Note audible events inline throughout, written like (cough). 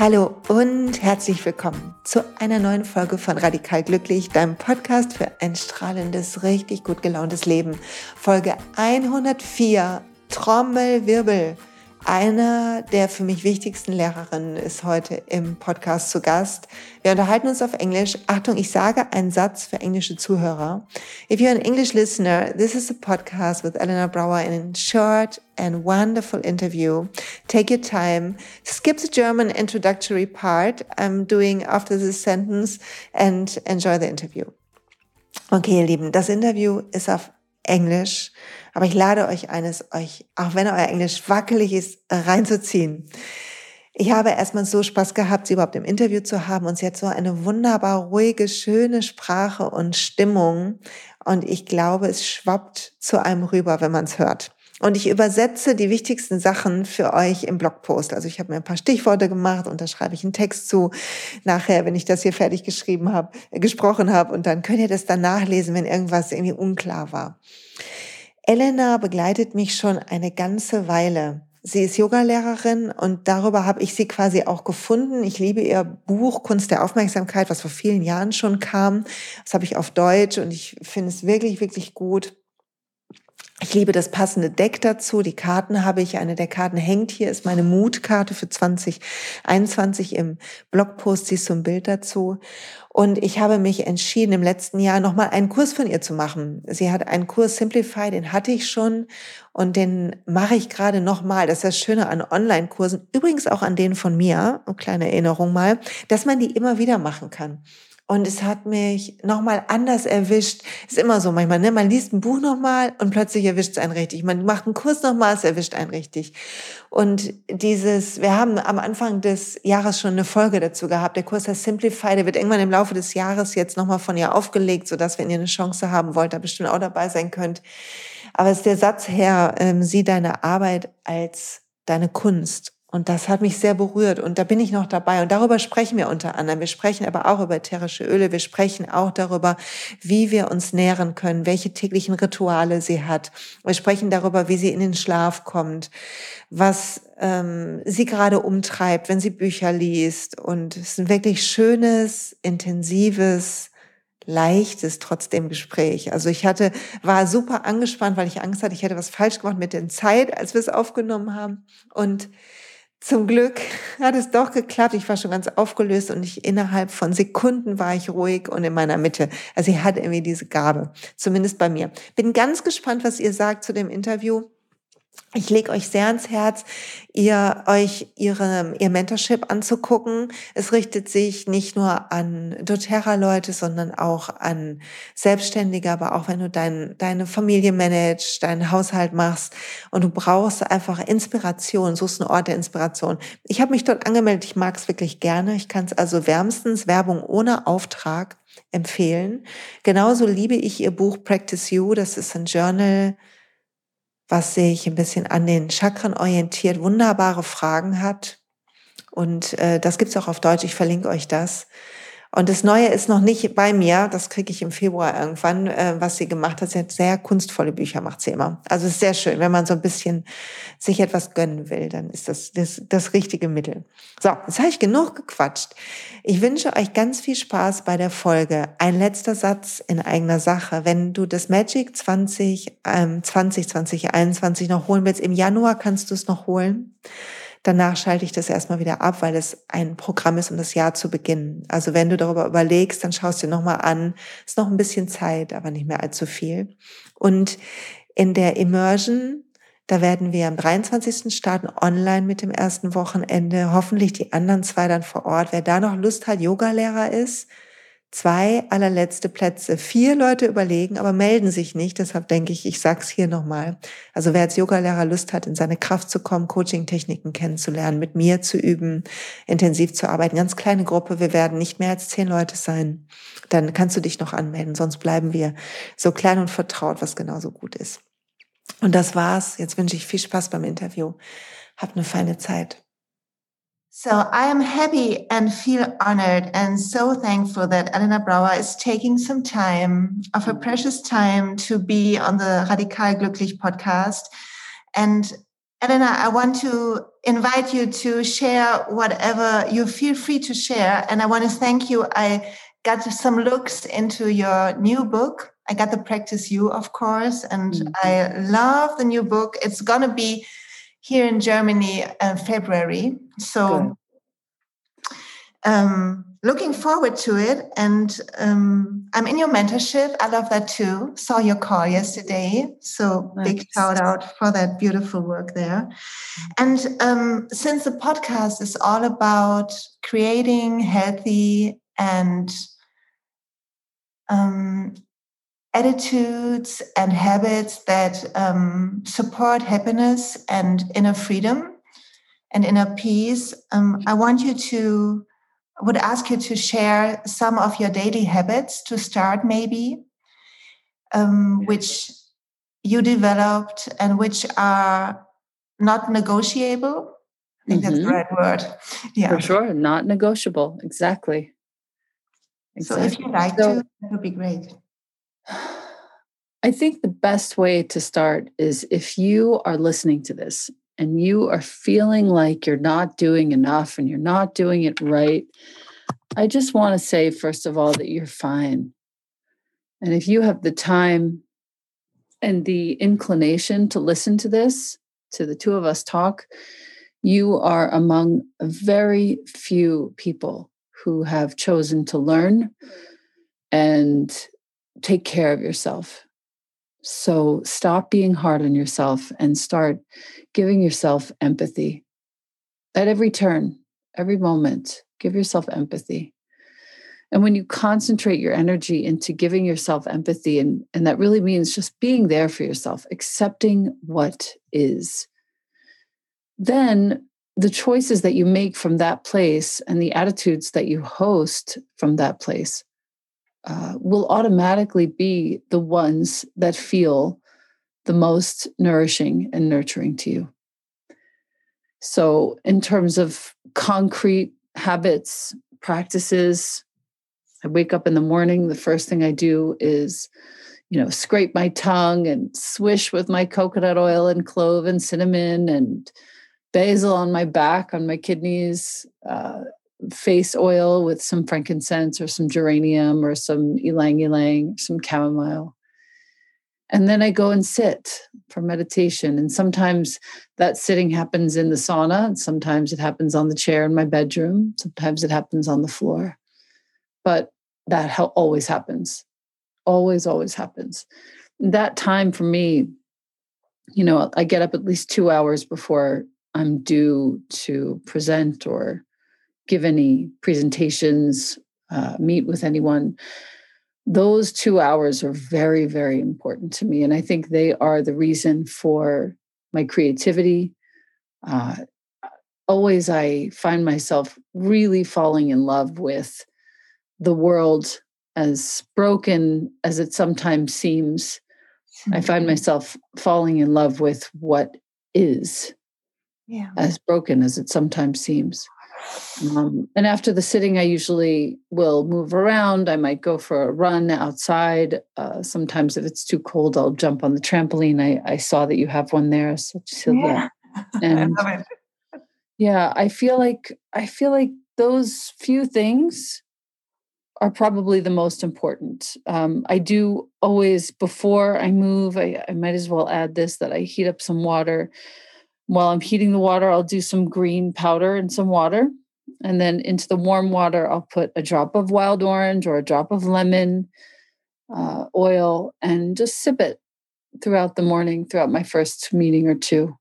Hallo und herzlich willkommen zu einer neuen Folge von Radikal Glücklich, deinem Podcast für ein strahlendes, richtig gut gelauntes Leben. Folge 104, Trommelwirbel. Einer der für mich wichtigsten Lehrerinnen ist heute im Podcast zu Gast. Wir unterhalten uns auf Englisch. Achtung, ich sage einen Satz für englische Zuhörer. If you're an English listener, this is a podcast with Eleanor Brower in a short and wonderful interview. Take your time. Skip the German introductory part I'm doing after this sentence and enjoy the interview. Okay, ihr Lieben, das Interview ist auf Englisch. Aber ich lade euch eines, euch, auch wenn euer Englisch wackelig ist, reinzuziehen. Ich habe erstmal so Spaß gehabt, sie überhaupt im Interview zu haben und sie hat so eine wunderbar ruhige, schöne Sprache und Stimmung und ich glaube, es schwappt zu einem rüber, wenn man es hört. Und ich übersetze die wichtigsten Sachen für euch im Blogpost. Also ich habe mir ein paar Stichworte gemacht und da schreibe ich einen Text zu. Nachher, wenn ich das hier fertig geschrieben habe, äh, gesprochen habe und dann könnt ihr das dann nachlesen, wenn irgendwas irgendwie unklar war. Elena begleitet mich schon eine ganze Weile. Sie ist Yogalehrerin und darüber habe ich sie quasi auch gefunden. Ich liebe ihr Buch Kunst der Aufmerksamkeit, was vor vielen Jahren schon kam. Das habe ich auf Deutsch und ich finde es wirklich, wirklich gut. Ich liebe das passende Deck dazu. Die Karten habe ich. Eine der Karten hängt hier, ist meine Mutkarte für 2021 im Blogpost. Siehst du ein Bild dazu. Und ich habe mich entschieden, im letzten Jahr nochmal einen Kurs von ihr zu machen. Sie hat einen Kurs Simplify, den hatte ich schon und den mache ich gerade nochmal. Das ist das Schöne an Online-Kursen, übrigens auch an denen von mir, eine kleine Erinnerung mal, dass man die immer wieder machen kann. Und es hat mich nochmal anders erwischt. Ist immer so manchmal, ne? Man liest ein Buch nochmal und plötzlich erwischt es einen richtig. Man macht einen Kurs nochmal, es erwischt einen richtig. Und dieses, wir haben am Anfang des Jahres schon eine Folge dazu gehabt. Der Kurs heißt Simplify, der wird irgendwann im Laufe des Jahres jetzt nochmal von ihr aufgelegt, sodass, wenn ihr eine Chance haben wollt, da bestimmt auch dabei sein könnt. Aber es ist der Satz her, ähm, sieh deine Arbeit als deine Kunst und das hat mich sehr berührt und da bin ich noch dabei. Und darüber sprechen wir unter anderem. Wir sprechen aber auch über ätherische Öle. Wir sprechen auch darüber, wie wir uns nähren können, welche täglichen Rituale sie hat. Wir sprechen darüber, wie sie in den Schlaf kommt, was ähm, sie gerade umtreibt, wenn sie Bücher liest. Und es ist ein wirklich schönes, intensives, leichtes trotzdem Gespräch. Also ich hatte, war super angespannt, weil ich Angst hatte, ich hätte was falsch gemacht mit der Zeit, als wir es aufgenommen haben. Und zum Glück hat es doch geklappt. Ich war schon ganz aufgelöst und ich innerhalb von Sekunden war ich ruhig und in meiner Mitte. Also sie hat irgendwie diese Gabe, zumindest bei mir. Bin ganz gespannt, was ihr sagt zu dem Interview. Ich lege euch sehr ans Herz, ihr euch ihre, ihr Mentorship anzugucken. Es richtet sich nicht nur an doTERRA-Leute, sondern auch an Selbstständige, aber auch wenn du dein, deine Familie managst, deinen Haushalt machst und du brauchst einfach Inspiration, suchst einen Ort der Inspiration. Ich habe mich dort angemeldet, ich mag es wirklich gerne. Ich kann es also wärmstens Werbung ohne Auftrag empfehlen. Genauso liebe ich ihr Buch Practice You, das ist ein Journal, was sich ein bisschen an den Chakren orientiert, wunderbare Fragen hat. Und äh, das gibt's auch auf Deutsch, ich verlinke euch das. Und das Neue ist noch nicht bei mir, das kriege ich im Februar irgendwann, äh, was sie gemacht hat. Sie hat sehr kunstvolle Bücher, macht sie immer. Also ist sehr schön, wenn man so ein bisschen sich etwas gönnen will, dann ist das das, das richtige Mittel. So, jetzt habe ich genug gequatscht. Ich wünsche euch ganz viel Spaß bei der Folge. Ein letzter Satz in eigener Sache. Wenn du das Magic 20, ähm, 20, 2021 noch holen willst, im Januar kannst du es noch holen. Danach schalte ich das erstmal wieder ab, weil es ein Programm ist, um das Jahr zu beginnen. Also wenn du darüber überlegst, dann schaust du dir nochmal an. Ist noch ein bisschen Zeit, aber nicht mehr allzu viel. Und in der Immersion, da werden wir am 23. starten, online mit dem ersten Wochenende. Hoffentlich die anderen zwei dann vor Ort. Wer da noch Lust hat, Yogalehrer ist, zwei allerletzte Plätze. Vier Leute überlegen, aber melden sich nicht. Deshalb denke ich, ich sag's hier nochmal. Also wer als Yogalehrer Lust hat, in seine Kraft zu kommen, Coaching-Techniken kennenzulernen, mit mir zu üben, intensiv zu arbeiten, ganz kleine Gruppe, wir werden nicht mehr als zehn Leute sein, dann kannst du dich noch anmelden. Sonst bleiben wir so klein und vertraut, was genauso gut ist. Und das war's. Jetzt wünsche ich viel Spaß beim Interview. Habt eine feine Zeit. So I am happy and feel honored and so thankful that Elena Brower is taking some time of her precious time to be on the Radikal Glücklich podcast. And Elena, I want to invite you to share whatever you feel free to share. And I want to thank you. I got some looks into your new book. I got the Practice You, of course, and mm-hmm. I love the new book. It's going to be here in Germany in February. So, um, looking forward to it. And um, I'm in your mentorship. I love that too. Saw your call yesterday. So nice. big shout out for that beautiful work there. And um, since the podcast is all about creating healthy and um, attitudes and habits that um, support happiness and inner freedom and inner peace, um, I want you to would ask you to share some of your daily habits to start, maybe, um, which you developed and which are not negotiable. I think mm-hmm. that's the mm-hmm. right word. Yeah, for sure, not negotiable. Exactly. exactly. So, if you like so, to, that would be great. I think the best way to start is if you are listening to this and you are feeling like you're not doing enough and you're not doing it right, I just want to say, first of all, that you're fine. And if you have the time and the inclination to listen to this, to the two of us talk, you are among very few people who have chosen to learn and take care of yourself. So stop being hard on yourself and start giving yourself empathy at every turn, every moment. Give yourself empathy. And when you concentrate your energy into giving yourself empathy, and, and that really means just being there for yourself, accepting what is, then the choices that you make from that place and the attitudes that you host from that place uh, will automatically be the ones that feel the most nourishing and nurturing to you. So, in terms of concrete habits, practices, I wake up in the morning, the first thing I do is, you know, scrape my tongue and swish with my coconut oil and clove and cinnamon and basil on my back, on my kidneys, uh, face oil with some frankincense or some geranium or some ylang ylang, some chamomile. And then I go and sit for meditation. And sometimes that sitting happens in the sauna, and sometimes it happens on the chair in my bedroom, sometimes it happens on the floor. But that always happens, always, always happens. That time for me, you know, I get up at least two hours before I'm due to present or give any presentations, uh, meet with anyone, those two hours are very, very important to me. And I think they are the reason for my creativity. Uh, always, I find myself really falling in love with the world as broken as it sometimes seems. I find mm-hmm. myself falling in love with what is, yeah. as broken as it sometimes seems. Um, and after the sitting, I usually will move around. I might go for a run outside. Uh, sometimes, if it's too cold, I'll jump on the trampoline. I, I saw that you have one there, so yeah. (laughs) And I yeah, I feel like I feel like those few things are probably the most important. Um, I do always before I move. I, I might as well add this that I heat up some water while I'm heating the water, I'll do some green powder and some water. And then into the warm water, I'll put a drop of wild orange or a drop of lemon uh, oil and just sip it throughout the morning, throughout my first meeting or two.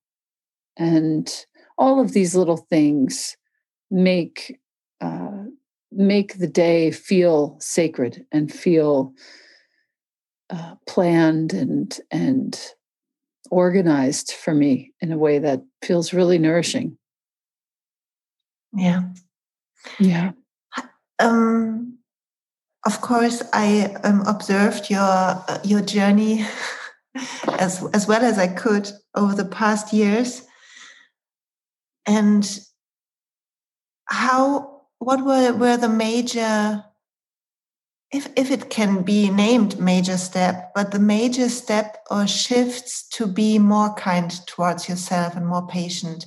And all of these little things make uh, make the day feel sacred and feel uh, planned and and organized for me in a way that feels really nourishing. Yeah. Yeah. Um, of course, I um, observed your uh, your journey (laughs) as as well as I could over the past years, and how what were were the major if, if it can be named major step, but the major step or shifts to be more kind towards yourself and more patient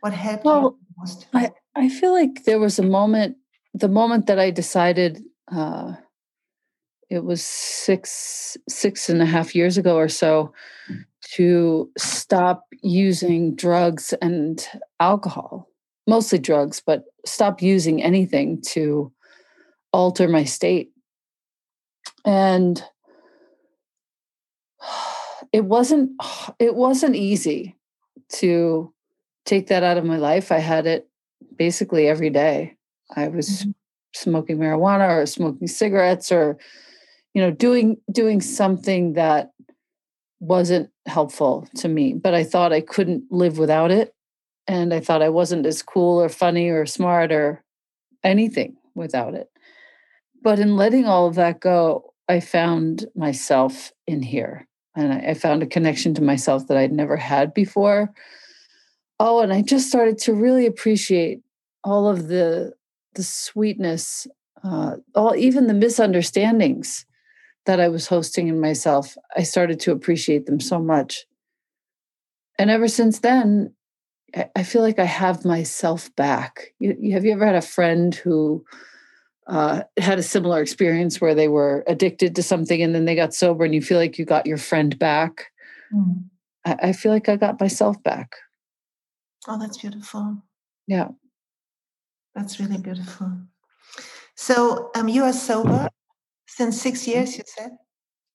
What helped Well, most? I, I feel like there was a moment, the moment that I decided uh, it was six six and a half years ago or so to stop using drugs and alcohol, mostly drugs, but stop using anything to alter my state. And (sighs) it wasn't (sighs) it wasn't easy to take that out of my life. I had it basically every day. I was Mhm. smoking marijuana or smoking cigarettes or you know doing doing something that wasn't helpful to me, but I thought I couldn't live without it and I thought I wasn't as cool or funny or smart or anything without it. But in letting all of that go, I found myself in here and I, I found a connection to myself that I'd never had before. Oh, and I just started to really appreciate all of the the sweetness, uh, all even the misunderstandings that I was hosting in myself. I started to appreciate them so much, and ever since then, I, I feel like I have myself back. You, you- have you ever had a friend who uh, had a similar experience where they were addicted to something and then they got sober, and you feel like you got your friend back? Mm. I, I feel like I got myself back. Oh, that's beautiful. Yeah. That's really beautiful. So, um, you are sober since six years, you said?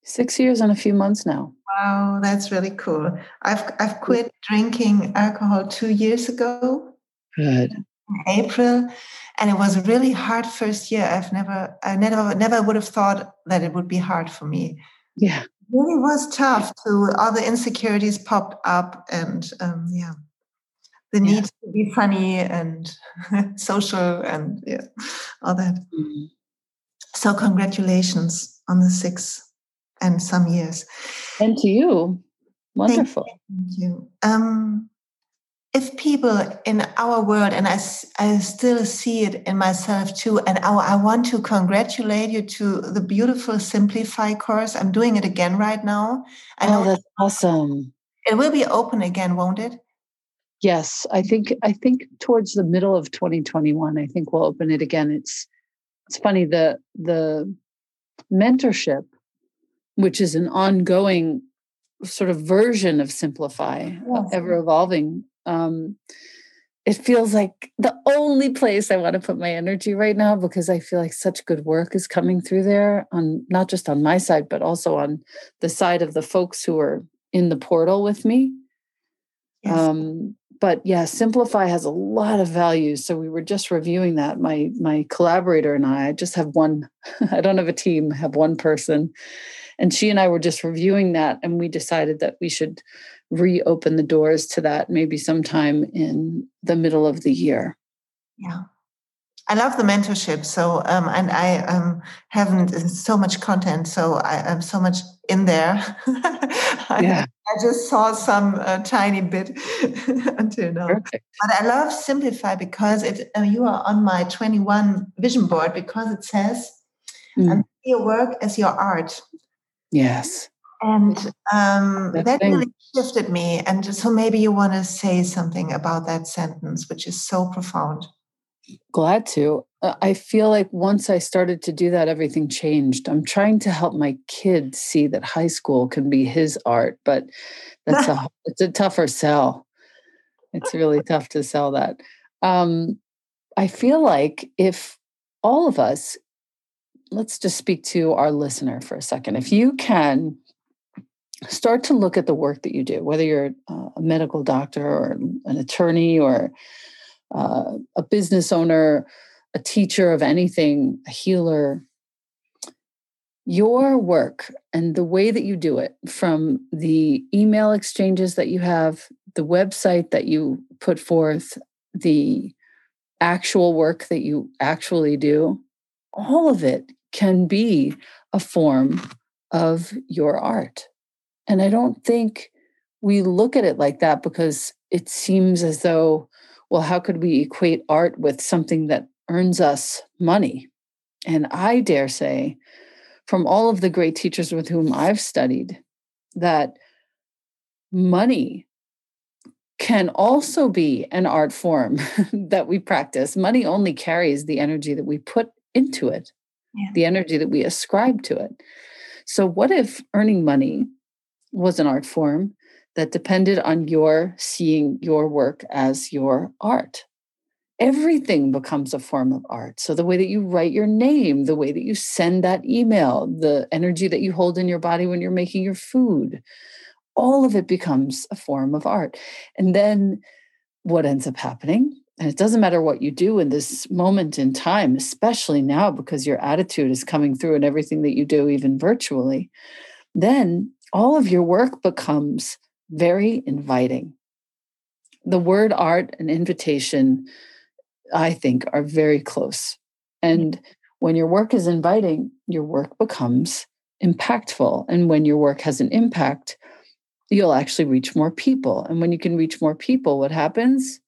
Six years and a few months now. Wow, that's really cool. I've I've quit drinking alcohol two years ago Good. April, and it was a really hard first year. I've never I never never would have thought that it would be hard for me. Yeah. It really was tough to all the insecurities popped up and um, yeah. The Yeah. need to be funny and (laughs) social and yeah, all that. Mhm. So congratulations on the six and some years. And to you, wonderful. Thank you. Um, if people in our world, and I, I still see it in myself too, and I, I want to congratulate you to the beautiful Simplify course. I'm doing it again right now. Oh, I Oh, that's awesome. it will be open again, won't it? Yes, I think I think towards the middle of 2021, I think we'll open it again. It's it's funny the the mentorship, which is an ongoing sort of version of Simplify, Yes. ever evolving. Um, it feels like the only place I want to put my energy right now because I feel like such good work is coming through there on not just on my side, but also on the side of the folks who are in the portal with me. Yes. Um, but yeah, Simplify has a lot of values. So we were just reviewing that. My my collaborator and I, I just have one, (laughs) I don't have a team, I have one person. And she and I were just reviewing that and we decided that we should reopen the doors to that maybe sometime in the middle of the year. yeah. I love the mentorship. So, um, and I um, haven't uh, so much content, so I, I'm so much in there. (laughs) I, Yeah. I just saw some uh, tiny bit (laughs) until now. Perfect. But I love Simplify because it uh, you are on my 21 vision board because it says Mm, and your work as your art. yes. And um, That really shifted me. And so maybe you want to say something about that sentence, which is so profound. Glad to. Uh, I feel like once I started to do that, everything changed. I'm trying to help my kids see that high school can be his art, but that's a (laughs) it's a tougher sell. It's really tough to sell that. Um, I feel like if all of us, let's just speak to our listener for a second. If you can start to look at the work that you do, whether you're uh, a medical doctor or an attorney or uh, a business owner, a teacher of anything, a healer, your work and the way that you do it from the email exchanges that you have, the website that you put forth, the actual work that you actually do, all of it can be a form of your art. And I don't think we look at it like that because it seems as though, well, how could we equate art with something that earns us money? And I dare say, from all of the great teachers with whom I've studied, that money can also be an art form (laughs) that we practice. Money only carries the energy that we put into it, yeah. the energy that we ascribe to it. So, what if earning money was an art form that depended on your seeing your work as your art? Everything becomes a form of art. So, the way that you write your name, the way that you send that email, the energy that you hold in your body when you're making your food, all of it becomes a form of art. And then what ends up happening? And it doesn't matter what you do in this moment in time, especially now because your attitude is coming through in everything that you do, even virtually, then all of your work becomes very inviting. The word art and invitation, I think, are very close. And when your work is inviting, your work becomes impactful. And when your work has an impact, you'll actually reach more people. And when you can reach more people, what happens?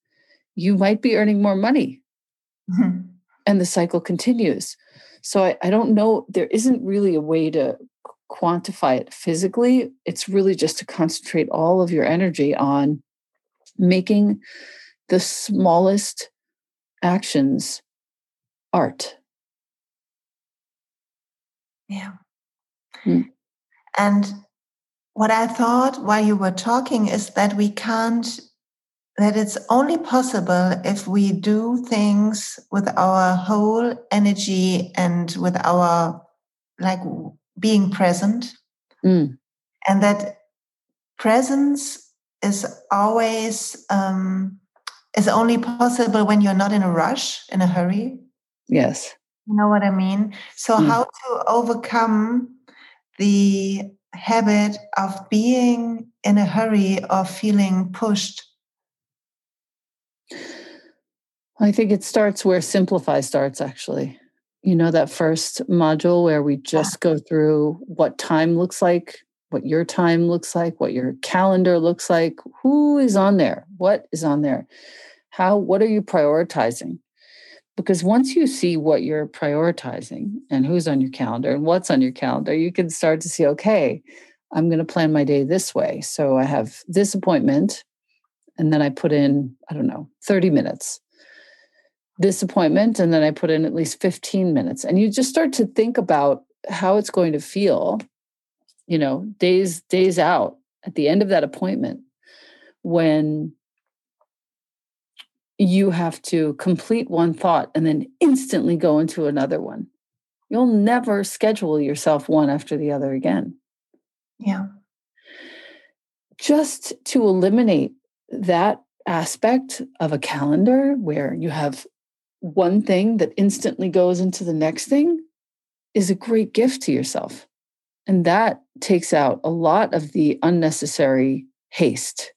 You might be earning more money. Mm-hmm. And the cycle continues. So I, I don't know, there isn't really a way to quantify it physically. It's really just to concentrate all of your energy on making the smallest actions art. Yeah. Hmm. And what I thought while you were talking is that we can't, that it's only possible if we do things with our whole energy and with our, like, being present. Mm. And that presence is always, um, is only possible when you're not in a rush, in a hurry. Yes. You know what I mean? So, mm. how to overcome the habit of being in a hurry or feeling pushed? I think it starts where Simplify starts, actually. You know, that first module where we just go through what time looks like, what your time looks like, what your calendar looks like, who is on there, what is on there, how, what are you prioritizing? because once you see what you're prioritizing and who's on your calendar and what's on your calendar, you can start to see, okay, I'm going to plan my day this way. So I have this appointment, and then I put in, I don't know, 30 minutes. This appointment, and then I put in at least 15 minutes. And you just start to think about how it's going to feel, you know, days, days out at the end of that appointment when you have to complete one thought and then instantly go into another one. You'll never schedule yourself one after the other again. Yeah. Just to eliminate that aspect of a calendar where you have one thing that instantly goes into the next thing is a great gift to yourself. And that takes out a lot of the unnecessary haste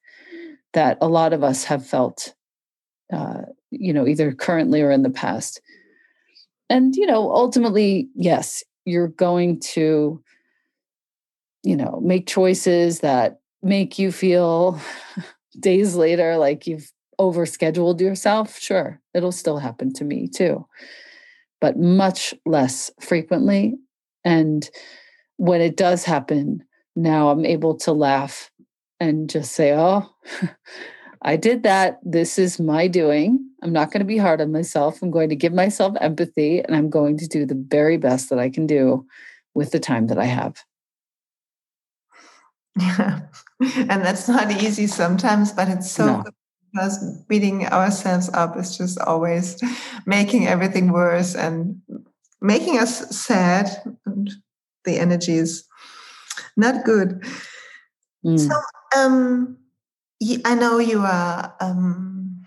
that a lot of us have felt uh, you know, either currently or in the past. And, you know, ultimately, yes, you're going to, you know, make choices that make you feel (laughs) days later like you've overscheduled yourself. Sure, it'll still happen to me too, but much less frequently. And when it does happen, now I'm able to laugh and just say, oh, (laughs) I did that. This is my doing. I'm not going to be hard on myself. I'm going to give myself empathy and I'm going to do the very best that I can do with the time that I have. (laughs) Yeah. And that's not easy sometimes, but it's so no. good because beating ourselves up is just always (laughs) making everything worse and making us sad. And the energy is not good. Mm. So, um, I know you are um,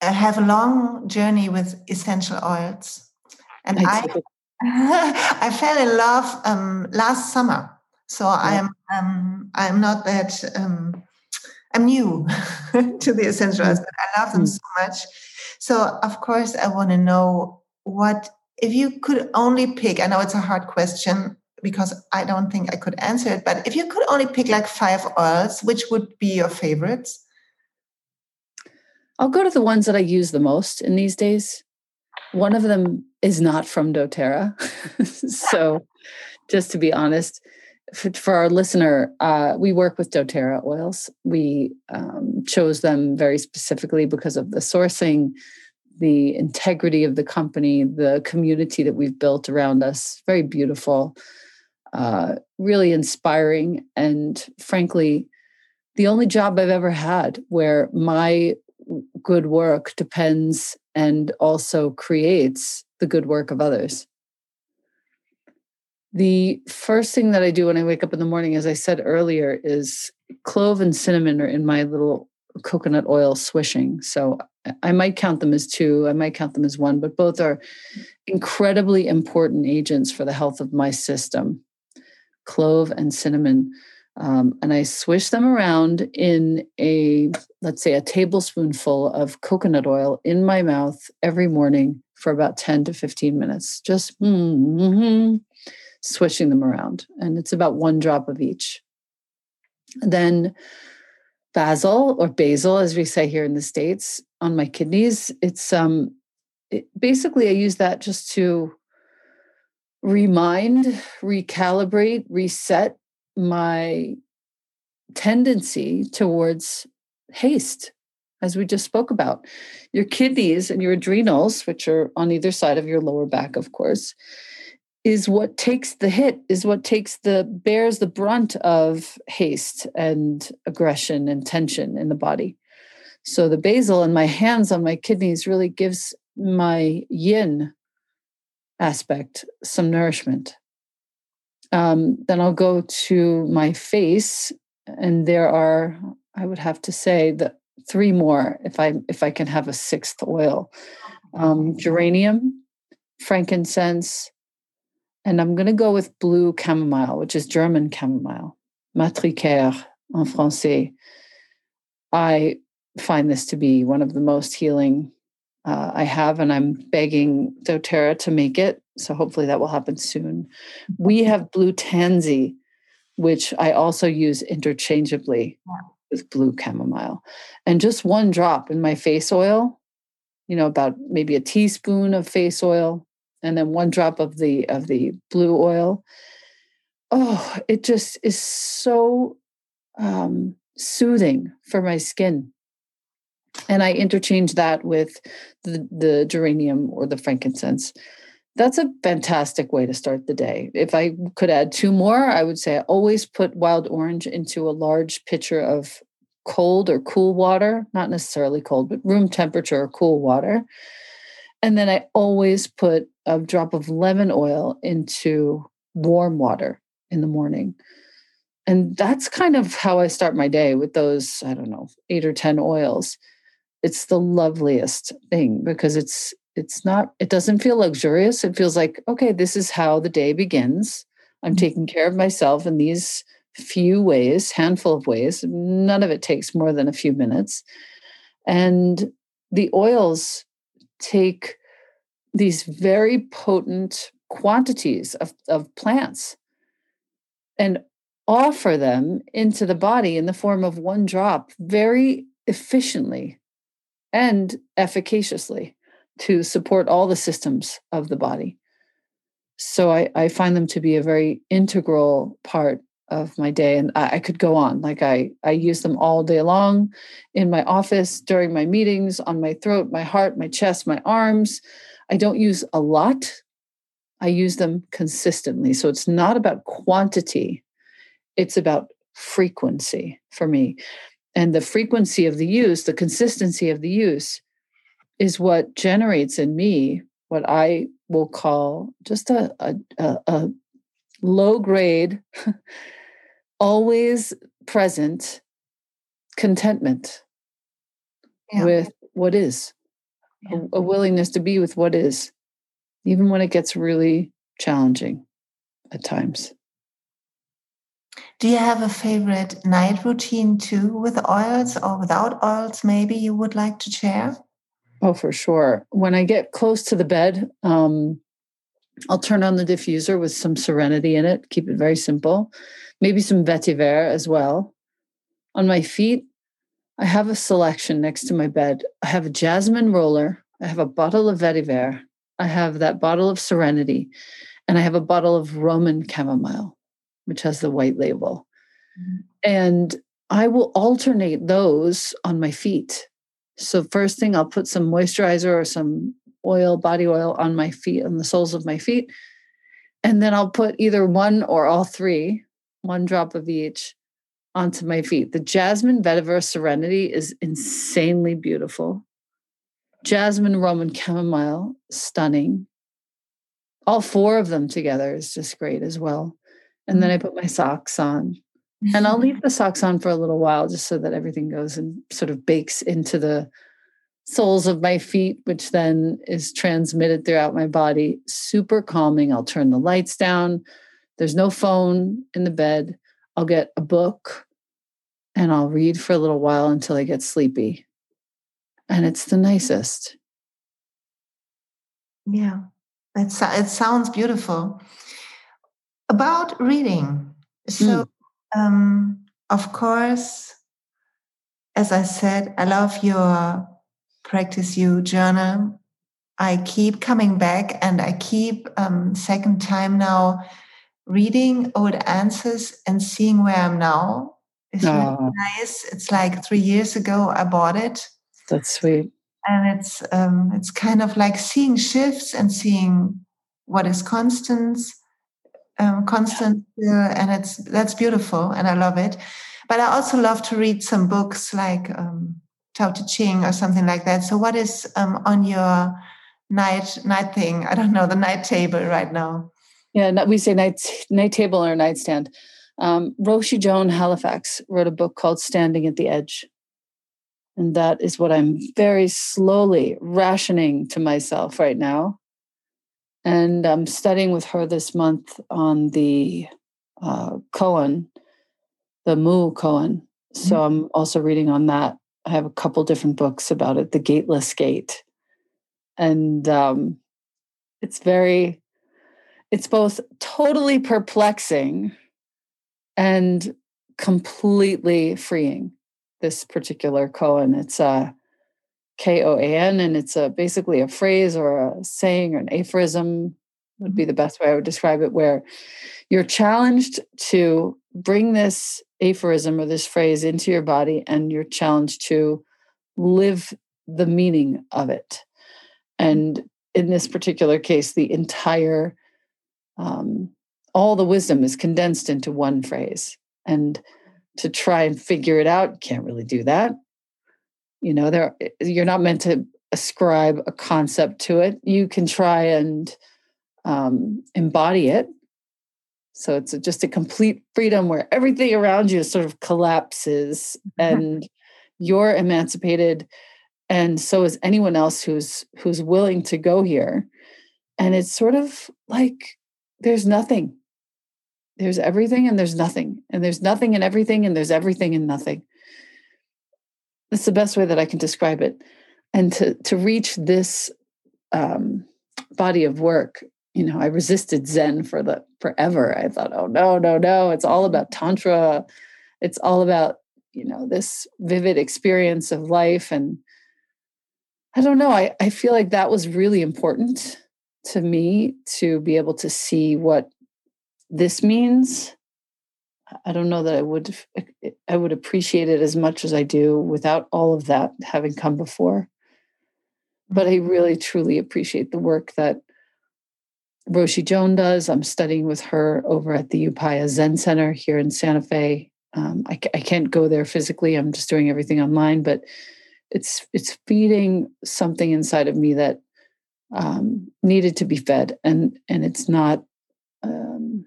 uh, have a long journey with essential oils, and I (laughs) I fell in love um, last summer. So yeah. I'm um, I'm not that um, I'm new (laughs) to the essential oils, mm. but I love them mm. so much. So of course I want to know what if you could only pick. I know it's a hard question because I don't think I could answer it. But if you could only pick like five oils, which would be your favorites? I'll go to the ones that I use the most in these days. One of them is not from doTERRA. (laughs) so, just to be honest, for, for our listener, uh, we work with doTERRA oils. We um, chose them very specifically because of the sourcing, the integrity of the company, the community that we've built around us. Very beautiful, uh, really inspiring, and frankly, the only job I've ever had where my good work depends and also creates the good work of others. The first thing that I do when I wake up in the morning, as I said earlier, is clove and cinnamon are in my little coconut oil swishing. So I might count them as two, I might count them as one, but both are incredibly important agents for the health of my system clove and cinnamon. Um, and I swish them around in a, let's say, a tablespoonful of coconut oil in my mouth every morning for about 10 to 15 minutes, just mm-hmm, swishing them around. And it's about one drop of each. Then basil or basil, as we say here in the States, on my kidneys, it's um, it, basically I use that just to remind, recalibrate, reset my tendency towards haste, as we just spoke about. Your kidneys and your adrenals, which are on either side of your lower back, of course, is what takes the hit, is what takes the bears the brunt of haste and aggression and tension in the body. So the basil and my hands on my kidneys really gives my yin aspect some nourishment. Um, then I'll go to my face, and there are, I would have to say, that three more if I if I can have a sixth oil. Um, geranium, frankincense, and I'm going to go with blue chamomile, which is German chamomile, matricaire en français. I find this to be one of the most healing uh, I have, and I'm begging doTERRA to make it. So hopefully that will happen soon. We have blue tansy, which I also use interchangeably with blue chamomile. And just one drop in my face oil, you know, about maybe a teaspoon of face oil, and then one drop of the of the blue oil. Oh, it just is so um, soothing for my skin and I interchange that with the, the geranium or the frankincense. That's a fantastic way to start the day. If I could add two more, I would say I always put wild orange into a large pitcher of cold or cool water, not necessarily cold, but room temperature or cool water. And then I always put a drop of lemon oil into warm water in the morning. And that's kind of how I start my day with those, I don't know, eight or 10 oils. It's the loveliest thing because it's it's not it doesn't feel luxurious. It feels like okay this is how the day begins. I'm mm-hmm. taking care of myself in these few ways handful of ways. None of it takes more than a few minutes. And the oils take these very potent quantities of, of plants and offer them into the body in the form of one drop very efficiently and efficaciously to support all the systems of the body. So I, I find them to be a very integral part of my day. And I, I could go on. Like I, I use them all day long in my office, during my meetings, on my throat, my heart, my chest, my arms. I don't use a lot. I use them consistently. So it's not about quantity, it's about frequency for me and the frequency of the use, the consistency of the use is what generates in me what I will call just a, a, a, a low grade, (laughs) always present contentment yeah. with what is, yeah. a, a willingness to be with what is, even when it gets really challenging at times. Do you have a favorite night routine too with oils or without oils, maybe you would like to share? Oh, for sure. When I get close to the bed, um, I'll turn on the diffuser with some serenity in it, keep it very simple. Maybe some vetiver as well. On my feet, I have a selection next to my bed. I have a jasmine roller, I have a bottle of vetiver, I have that bottle of serenity, and I have a bottle of Roman chamomile. which has the white label. Mm-hmm. And I will alternate those on my feet. So, first thing, I'll put some moisturizer or some oil, body oil on my feet, on the soles of my feet. And then I'll put either one or all three, one drop of each, onto my feet. The Jasmine Vetiver Serenity is insanely beautiful. Jasmine Roman Chamomile, stunning. All four of them together is just great as well. And then I put my socks on. And I'll leave the socks on for a little while just so that everything goes and sort of bakes into the soles of my feet, which then is transmitted throughout my body. Super calming. I'll turn the lights down. There's no phone in the bed. I'll get a book and I'll read for a little while until I get sleepy. And it's the nicest. Yeah, it's, it sounds beautiful. About reading. So, mm. um, of course, as I said, I love your practice you journal. I keep coming back and I keep um, second time now reading old answers and seeing where I'm now. It's oh. really nice. It's like three years ago I bought it. That's sweet. And it's um, it's kind of like seeing shifts and seeing what is constant, um, constant, uh, and it's that's beautiful, and I love it. But I also love to read some books like um, Tao Te Ching or something like that. So, what is um, on your night night thing? I don't know the night table right now. Yeah, we say night night table or nightstand. Um, Roshi Joan Halifax wrote a book called Standing at the Edge. And that is what I'm very slowly rationing to myself right now. And I'm studying with her this month on the uh, koan, the Mu koan. So mm-hmm. I'm also reading on that. I have a couple different books about it, The Gateless Gate. And um, it's very, it's both totally perplexing and completely freeing this particular koan. It's a K O A N, and it's a basically a phrase or a saying or an aphorism would be mm-hmm. the best way I would describe it, where you're challenged to bring this aphorism or this phrase into your body and you're challenged to live the meaning of it. And in this particular case, the entire, um, all the wisdom is condensed into one phrase. And to try and figure it out, can't really do that. You know, there you're not meant to ascribe a concept to it. You can try and um, embody it, so it's a, just a complete freedom where everything around you sort of collapses mm-hmm. and you're emancipated and so is anyone else who's who's willing to go here. And it's sort of like there's nothing. There's everything and there's nothing. And there's nothing and everything and there's everything and nothing. That's the best way that I can describe it. And to to reach this um, body of work you know, I resisted Zen for the forever. I thought, oh no, no, no, it's all about Tantra. It's all about, you know, this vivid experience of life. And I don't know, I, I feel like that was really important to me to be able to see what this means. I don't know that I would I would appreciate it as much as I do without all of that having come before. But I really truly appreciate the work that Roshi Joan does. I'm studying with her over at the Upaya Zen Center here in Santa Fe. Um, I, I can't go there physically. I'm just doing everything online, but it's it's feeding something inside of me that um, needed to be fed, and and it's not. Um,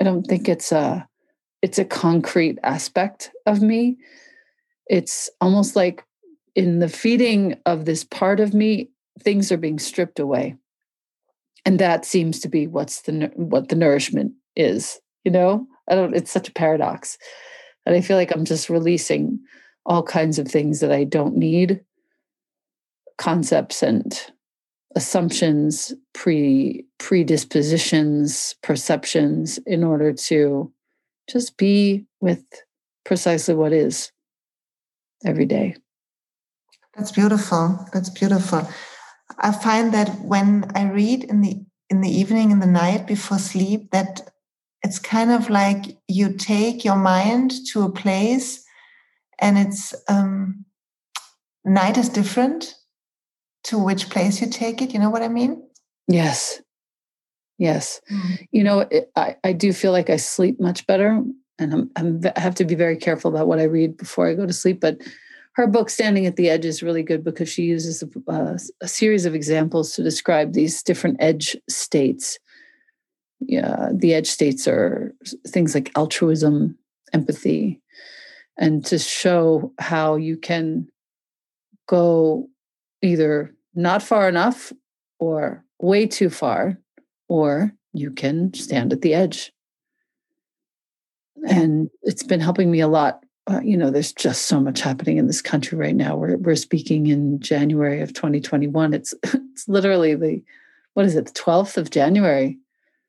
I don't think it's a it's a concrete aspect of me. It's almost like in the feeding of this part of me, things are being stripped away and that seems to be what's the what the nourishment is you know i don't it's such a paradox and i feel like i'm just releasing all kinds of things that i don't need concepts and assumptions pre predispositions perceptions in order to just be with precisely what is every day. That's beautiful. That's beautiful. I find that when I read in the in the evening, in the night before sleep, that it's kind of like you take your mind to a place and it's um, night is different to which place you take it. You know what I mean? Yes. Yes. Mm. You know, it, I, I do feel like I sleep much better and I'm, I'm, i have to be very careful about what I read before I go to sleep. But her book, Standing at the Edge, is really good because she uses a, uh, a series of examples to describe these different edge states. Yeah, the edge states are things like altruism, empathy, and to show how you can go either not far enough or way too far, or you can stand at the edge. And it's been helping me a lot. Uh, you know, there's just so much happening in this country right now. We're we're speaking in January of 2021. It's (laughs) it's literally the what is it, the 12th of January.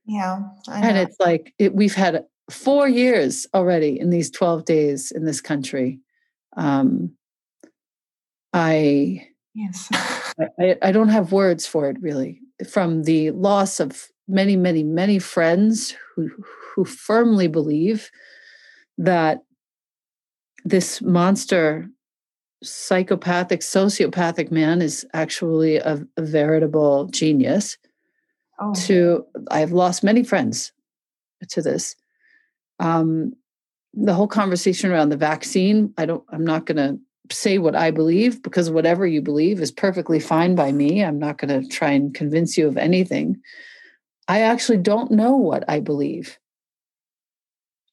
Yeah. And it's like it, we've had four years already in these 12 days in this country. Um, I yes, I, I don't have words for it really. From the loss of many, many, many friends who who firmly believe that this monster psychopathic sociopathic man is actually a, a veritable genius oh. to i've lost many friends to this um, the whole conversation around the vaccine i don't i'm not going to say what i believe because whatever you believe is perfectly fine by me. I'm not going to try and convince you of anything. I actually don't know what i believe.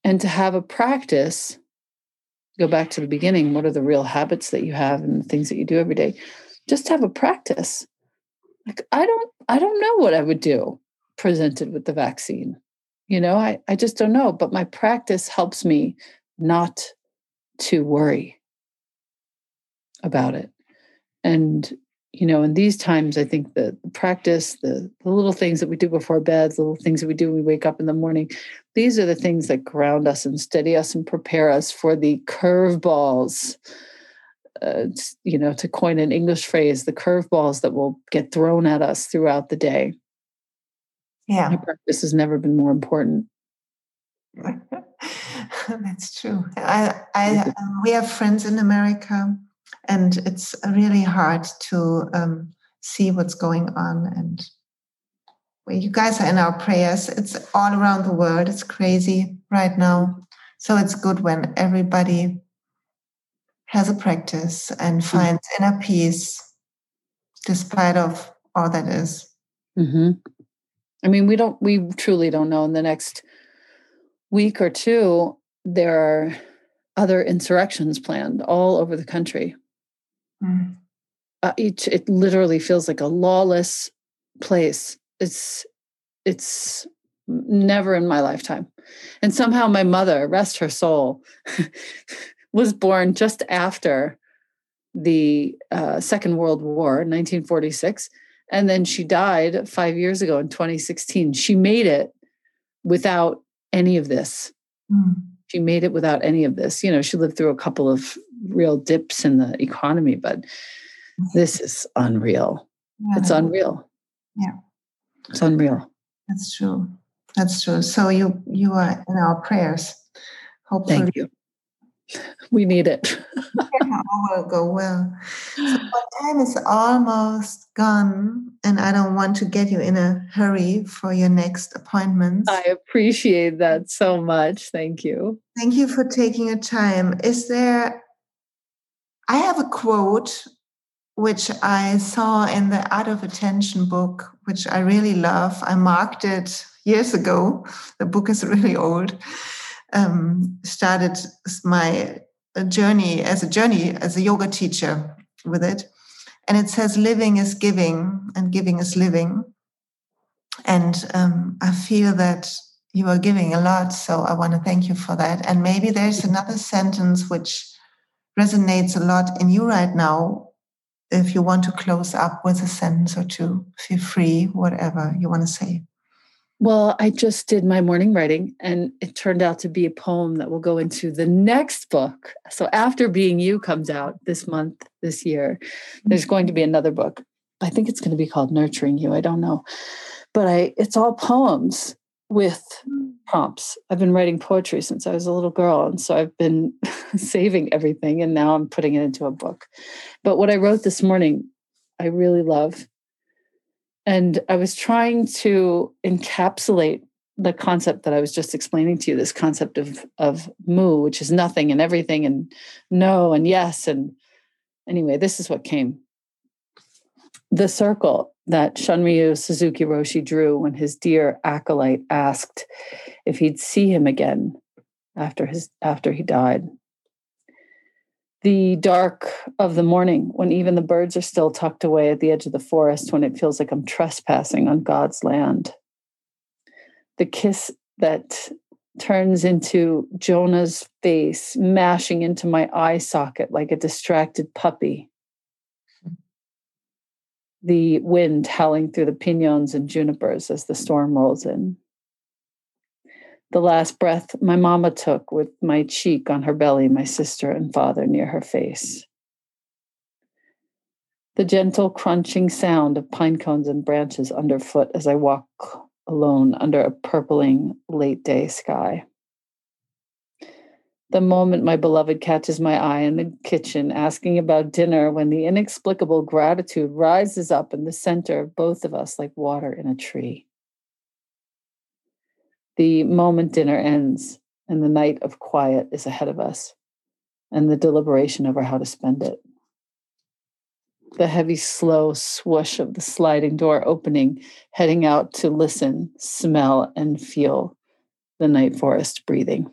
And to have a practice go back to the beginning what are the real habits that you have and the things that you do every day? Just have a practice. Like i don't i don't know what i would do presented with the vaccine. You know i i just don't know but my practice helps me not to worry about it and you know in these times i think the practice the, the little things that we do before bed the little things that we do when we wake up in the morning these are the things that ground us and steady us and prepare us for the curveballs uh, you know to coin an english phrase the curveballs that will get thrown at us throughout the day yeah. My practice has never been more important. (laughs) That's true. I, I, um, we have friends in America, and it's really hard to um, see what's going on. And well, you guys are in our prayers. It's all around the world. It's crazy right now. So it's good when everybody has a practice and mm-hmm. finds mm-hmm. inner peace, despite of all that is. Mm-hmm. I mean, we don't, we truly don't know. In the next week or two, there are other insurrections planned all over the country. Mm. Uh, it, it literally feels like a lawless place. It's, it's never in my lifetime. And somehow my mother, rest her soul, (laughs) was born just after the uh, Second World War, 1946. And then she died five years ago in 2016. She made it without any of this. Mm. She made it without any of this. You know, she lived through a couple of real dips in the economy, but this is unreal. Yeah. It's unreal. Yeah. It's unreal. That's true. That's true. So you you are in our prayers. Hopefully. Thank you. We need it. (laughs) yeah, will go well. So my time is almost gone, and I don't want to get you in a hurry for your next appointment. I appreciate that so much. Thank you. Thank you for taking your time. Is there? I have a quote which I saw in the Art of Attention book, which I really love. I marked it years ago. The book is (laughs) really old um, started my journey as a journey as a yoga teacher with it. And it says, living is giving and giving is living. And um, I feel that you are giving a lot. So I want to thank you for that. And maybe there's another sentence which resonates a lot in you right now. If you want to close up with a sentence or two, feel free, whatever you want to say. Well, I just did my morning writing and it turned out to be a poem that will go into the next book. So after Being You comes out this month, this year, there's going to be another book. I think it's going to be called Nurturing You. I don't know. But I it's all poems with prompts. I've been writing poetry since I was a little girl. And so I've been (laughs) saving everything and now I'm putting it into a book. But what I wrote this morning, I really love. And I was trying to encapsulate the concept that I was just explaining to you this concept of, of mu, which is nothing and everything and no and yes. And anyway, this is what came. The circle that Shunryu Suzuki Roshi drew when his dear acolyte asked if he'd see him again after his after he died. The dark of the morning, when even the birds are still tucked away at the edge of the forest, when it feels like I'm trespassing on God's land. The kiss that turns into Jonah's face, mashing into my eye socket like a distracted puppy the wind howling through the piñons and junipers as the storm rolls in. The last breath my mama took with my cheek on her belly, my sister and father near her face. The gentle crunching sound of pine cones and branches underfoot as I walk alone under a purpling late day sky the moment my beloved catches my eye in the kitchen asking about dinner when the inexplicable gratitude rises up in the center of both of us like water in a tree. The moment dinner ends and the night of quiet is ahead of us and the deliberation over how to spend it. The heavy, slow swoosh of the sliding door opening, heading out to listen, smell, and feel the night forest breathing.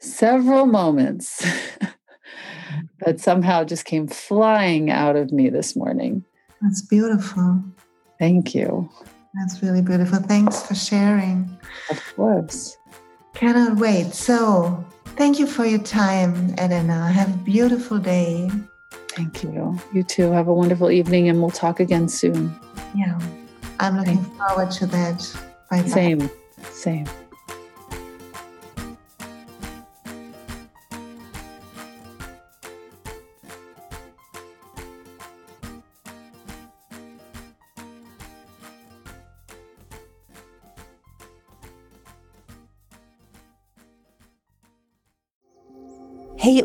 Several moments (laughs) that somehow just came flying out of me this morning. That's beautiful. Thank you. That's really beautiful. Thanks for sharing. Of course. Cannot wait. So, thank you for your time, Elena. Have a beautiful day. Thank you. You too. Have a wonderful evening, and we'll talk again soon. Yeah. I'm looking forward to that. Bye. Same. Same.